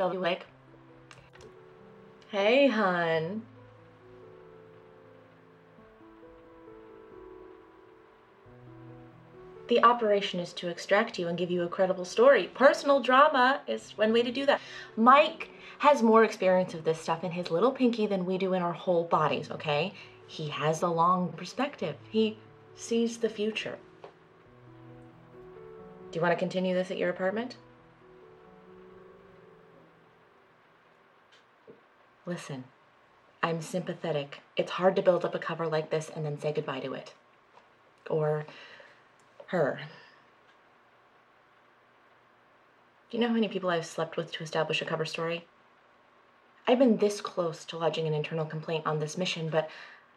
Bellevue Lake. Hey, hon. The operation is to extract you and give you a credible story. Personal drama is one way to do that. Mike has more experience of this stuff in his little pinky than we do in our whole bodies, okay? He has a long perspective. He sees the future. Do you want to continue this at your apartment? Listen, I'm sympathetic. It's hard to build up a cover like this and then say goodbye to it. Or her. Do you know how many people I've slept with to establish a cover story? I've been this close to lodging an internal complaint on this mission, but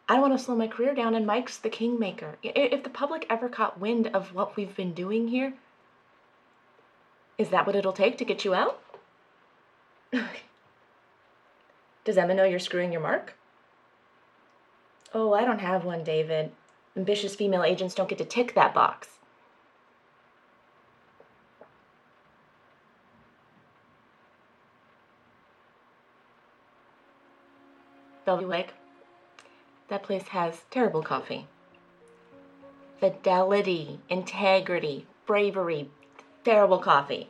I don't want to slow my career down, and Mike's the kingmaker. If the public ever caught wind of what we've been doing here, is that what it'll take to get you out? Does Emma know you're screwing your mark? Oh, I don't have one, David. Ambitious female agents don't get to tick that box. Bellevue Lake. That place has terrible coffee. Fidelity, integrity, bravery, terrible coffee.